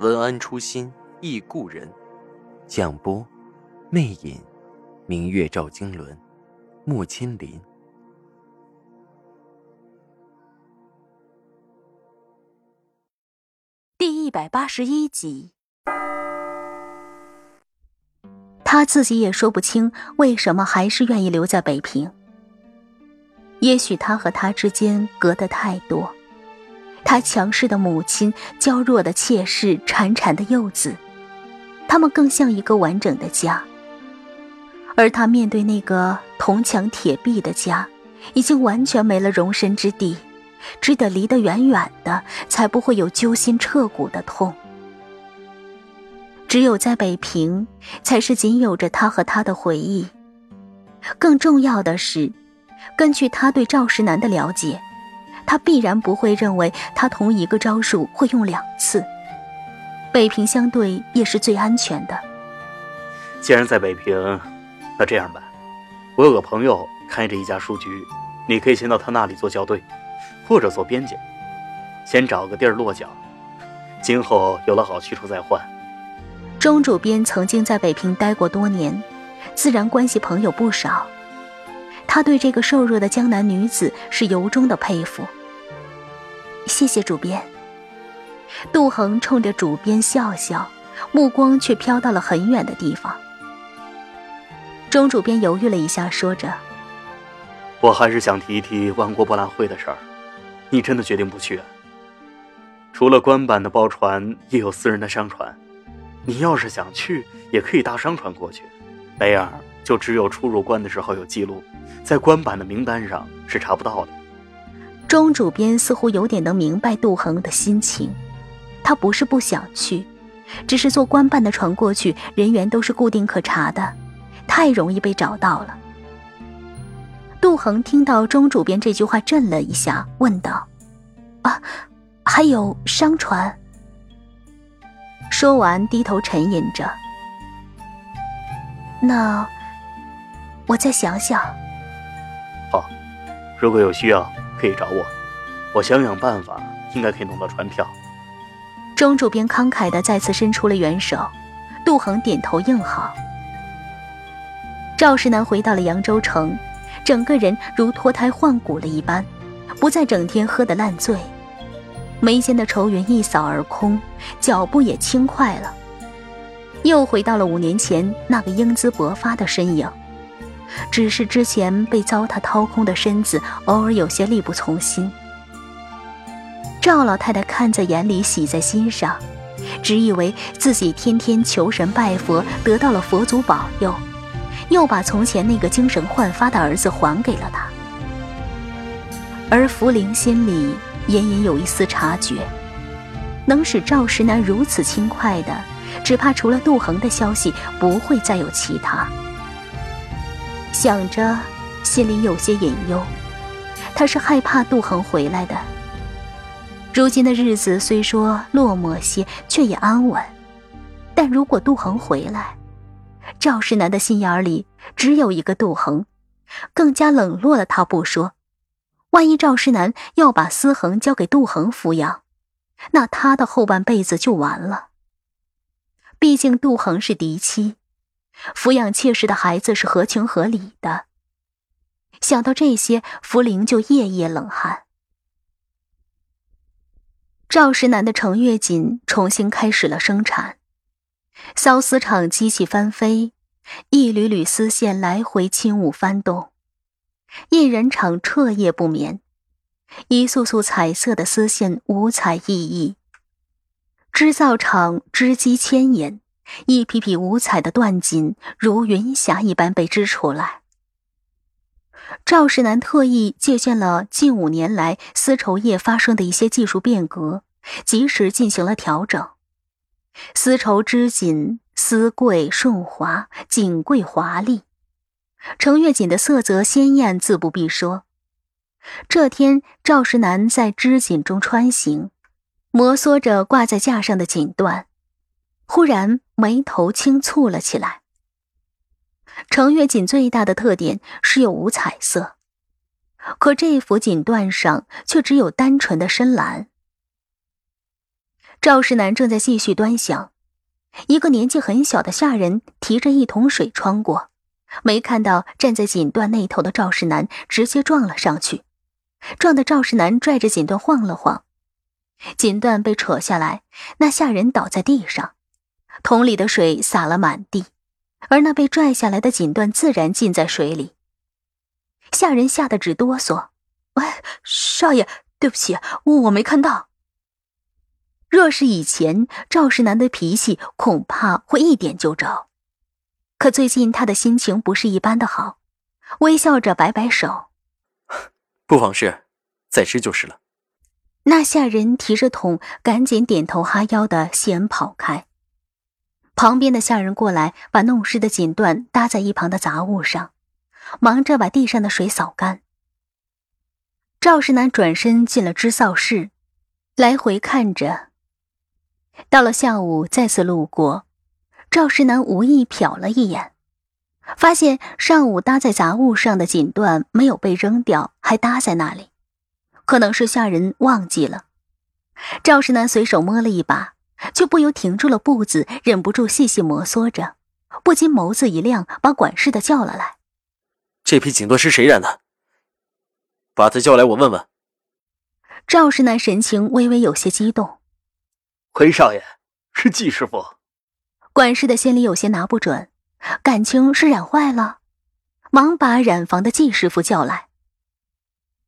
文安初心忆故人，蒋波，魅影，明月照经纶，木千林。第一百八十一集，他自己也说不清为什么还是愿意留在北平。也许他和他之间隔得太多。他强势的母亲，娇弱的妾室，潺潺的幼子，他们更像一个完整的家。而他面对那个铜墙铁壁的家，已经完全没了容身之地，只得离得远远的，才不会有揪心彻骨的痛。只有在北平，才是仅有着他和他的回忆。更重要的是，根据他对赵石南的了解。他必然不会认为他同一个招数会用两次。北平相对也是最安全的。既然在北平，那这样吧，我有个朋友开着一家书局，你可以先到他那里做校对，或者做编辑，先找个地儿落脚，今后有了好去处再换。钟主编曾经在北平待过多年，自然关系朋友不少。他对这个瘦弱的江南女子是由衷的佩服。谢谢主编。杜恒冲着主编笑笑，目光却飘到了很远的地方。钟主编犹豫了一下，说着：“我还是想提一提万国博览会的事儿。你真的决定不去？除了官版的包船，也有私人的商船。你要是想去，也可以搭商船过去。那样就只有出入关的时候有记录，在官版的名单上是查不到的。”钟主编似乎有点能明白杜恒的心情，他不是不想去，只是坐官办的船过去，人员都是固定可查的，太容易被找到了。杜恒听到钟主编这句话，震了一下，问道：“啊，还有商船？”说完，低头沉吟着：“那我再想想。”好，如果有需要。可以找我，我想想办法，应该可以弄到船票。钟主编慷慨的再次伸出了援手，杜恒点头应好。赵世南回到了扬州城，整个人如脱胎换骨了一般，不再整天喝得烂醉，眉间的愁云一扫而空，脚步也轻快了，又回到了五年前那个英姿勃发的身影。只是之前被糟蹋掏空的身子，偶尔有些力不从心。赵老太太看在眼里，喜在心上，只以为自己天天求神拜佛，得到了佛祖保佑，又把从前那个精神焕发的儿子还给了他。而福灵心里隐隐有一丝察觉，能使赵石南如此轻快的，只怕除了杜恒的消息，不会再有其他。想着，心里有些隐忧。他是害怕杜恒回来的。如今的日子虽说落寞些，却也安稳。但如果杜恒回来，赵世南的心眼里只有一个杜恒，更加冷落了他不说，万一赵世南要把思恒交给杜恒抚养，那他的后半辈子就完了。毕竟杜恒是嫡妻。抚养妾室的孩子是合情合理的。想到这些，福陵就夜夜冷汗。赵石南的程月锦重新开始了生产，缫丝厂机器翻飞，一缕缕丝线来回轻舞翻动，印人厂彻夜不眠，一束束彩色的丝线五彩熠熠，织造厂织机牵引。一匹匹五彩的缎锦如云霞一般被织出来。赵世南特意借鉴了近五年来丝绸业发生的一些技术变革，及时进行了调整。丝绸织锦，丝贵顺滑，锦贵华丽。程月锦的色泽鲜艳，自不必说。这天，赵石南在织锦中穿行，摩挲着挂在架上的锦缎，忽然眉头轻蹙了起来。程月锦最大的特点是有五彩色，可这幅锦缎上却只有单纯的深蓝。赵世南正在继续端详，一个年纪很小的下人提着一桶水穿过，没看到站在锦缎那头的赵世南，直接撞了上去，撞得赵世南拽着锦缎晃了晃，锦缎被扯下来，那下人倒在地上，桶里的水洒了满地。而那被拽下来的锦缎自然浸在水里，下人吓得直哆嗦。哎，少爷，对不起，我没看到。若是以前，赵世南的脾气恐怕会一点就着，可最近他的心情不是一般的好，微笑着摆摆手：“不妨事，再吃就是了。”那下人提着桶，赶紧点头哈腰的先跑开。旁边的下人过来，把弄湿的锦缎搭在一旁的杂物上，忙着把地上的水扫干。赵世南转身进了织造室，来回看着。到了下午，再次路过，赵世南无意瞟了一眼，发现上午搭在杂物上的锦缎没有被扔掉，还搭在那里，可能是下人忘记了。赵世南随手摸了一把。就不由停住了步子，忍不住细细摩挲着，不禁眸子一亮，把管事的叫了来。这批锦缎是谁染的？把他叫来，我问问。赵世南神情微微有些激动。回少爷，是季师傅。管事的心里有些拿不准，感情是染坏了，忙把染房的季师傅叫来。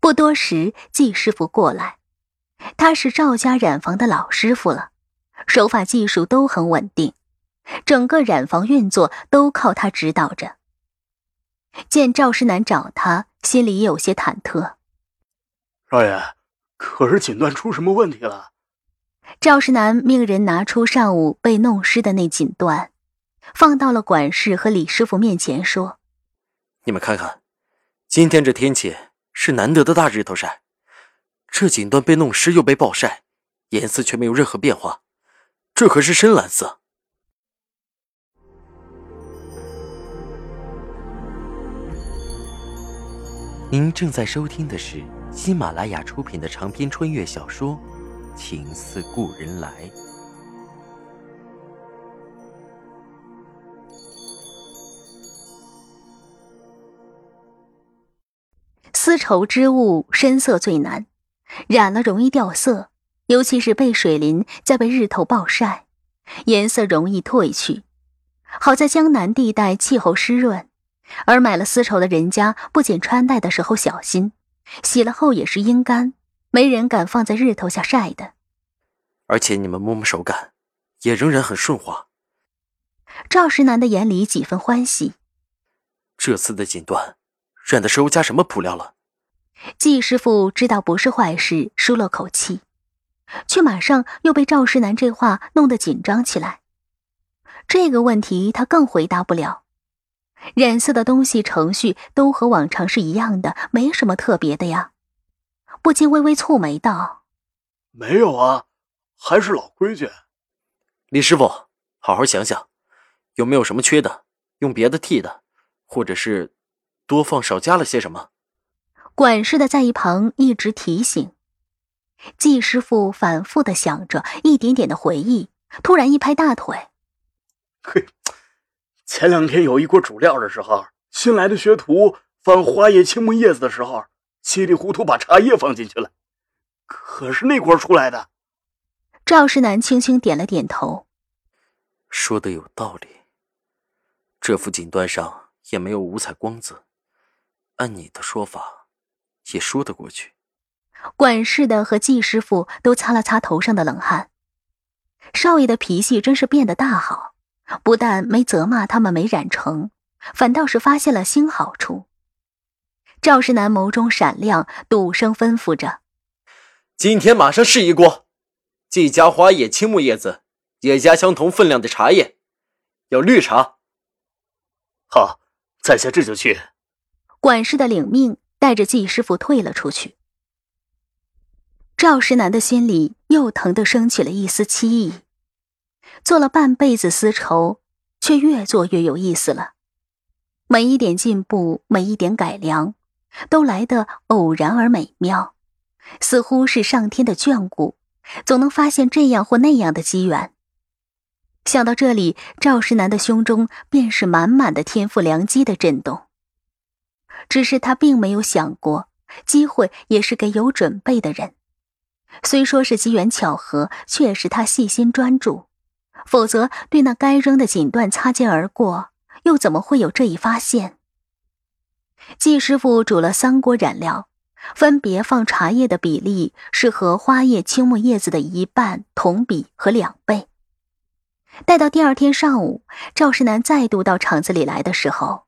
不多时，季师傅过来，他是赵家染房的老师傅了。手法技术都很稳定，整个染房运作都靠他指导着。见赵世南找他，心里也有些忐忑。少爷，可是锦缎出什么问题了？赵世南命人拿出上午被弄湿的那锦缎，放到了管事和李师傅面前，说：“你们看看，今天这天气是难得的大日头晒，这锦缎被弄湿又被暴晒，颜色却没有任何变化。”这可是深蓝色。您正在收听的是喜马拉雅出品的长篇穿越小说《情似故人来》。丝绸织物深色最难，染了容易掉色。尤其是被水淋，再被日头暴晒，颜色容易褪去。好在江南地带气候湿润，而买了丝绸的人家不仅穿戴的时候小心，洗了后也是阴干，没人敢放在日头下晒的。而且你们摸摸手感，也仍然很顺滑。赵石南的眼里几分欢喜。这次的锦缎，染的时候加什么辅料了？季师傅知道不是坏事，舒了口气。却马上又被赵世南这话弄得紧张起来。这个问题他更回答不了。染色的东西程序都和往常是一样的，没什么特别的呀。不禁微微蹙眉道：“没有啊，还是老规矩。”李师傅，好好想想，有没有什么缺的，用别的替的，或者是多放少加了些什么？管事的在一旁一直提醒。季师傅反复的想着，一点点的回忆，突然一拍大腿：“嘿，前两天有一锅煮料的时候，新来的学徒翻花叶、青木叶子的时候，稀里糊涂把茶叶放进去了，可是那锅出来的。”赵世南轻轻点了点头，说的有道理。这幅锦缎上也没有五彩光泽，按你的说法，也说得过去。管事的和季师傅都擦了擦头上的冷汗。少爷的脾气真是变得大好，不但没责骂他们没染成，反倒是发现了新好处。赵世南眸中闪亮，赌声吩咐着：“今天马上试一锅，季家花叶、青木叶子，也加相同分量的茶叶，要绿茶。好，在下这就去。管事的领命，带着季师傅退了出去。赵石南的心里又疼得升起了一丝凄意。做了半辈子丝绸，却越做越有意思了。每一点进步，每一点改良，都来得偶然而美妙，似乎是上天的眷顾，总能发现这样或那样的机缘。想到这里，赵石南的胸中便是满满的天赋良机的震动。只是他并没有想过，机会也是给有准备的人。虽说是机缘巧合，却是他细心专注。否则，对那该扔的锦缎擦肩而过，又怎么会有这一发现？季师傅煮了三锅染料，分别放茶叶的比例是和花叶、青木叶子的一半同比和两倍。待到第二天上午，赵世南再度到厂子里来的时候，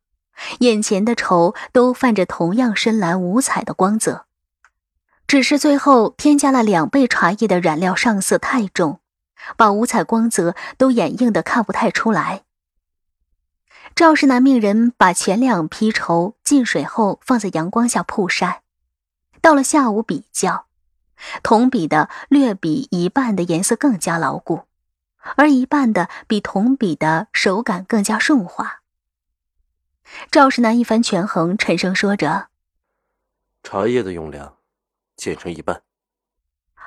眼前的绸都泛着同样深蓝五彩的光泽，只是最后添加了两倍茶叶的染料上色太重。把五彩光泽都掩映的看不太出来。赵世南命人把前两批绸浸水后放在阳光下曝晒，到了下午比较，同比的略比一半的颜色更加牢固，而一半的比同比的手感更加顺滑。赵世南一番权衡，沉声说着：“茶叶的用量，减成一半。”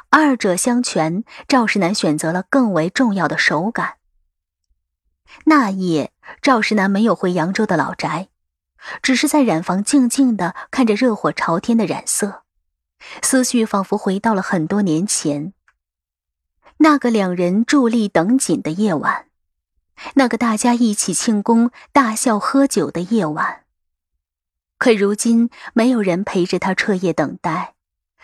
二者相权，赵世南选择了更为重要的手感。那夜，赵世南没有回扬州的老宅，只是在染房静静的看着热火朝天的染色，思绪仿佛回到了很多年前。那个两人伫立等锦的夜晚，那个大家一起庆功、大笑喝酒的夜晚。可如今，没有人陪着他彻夜等待。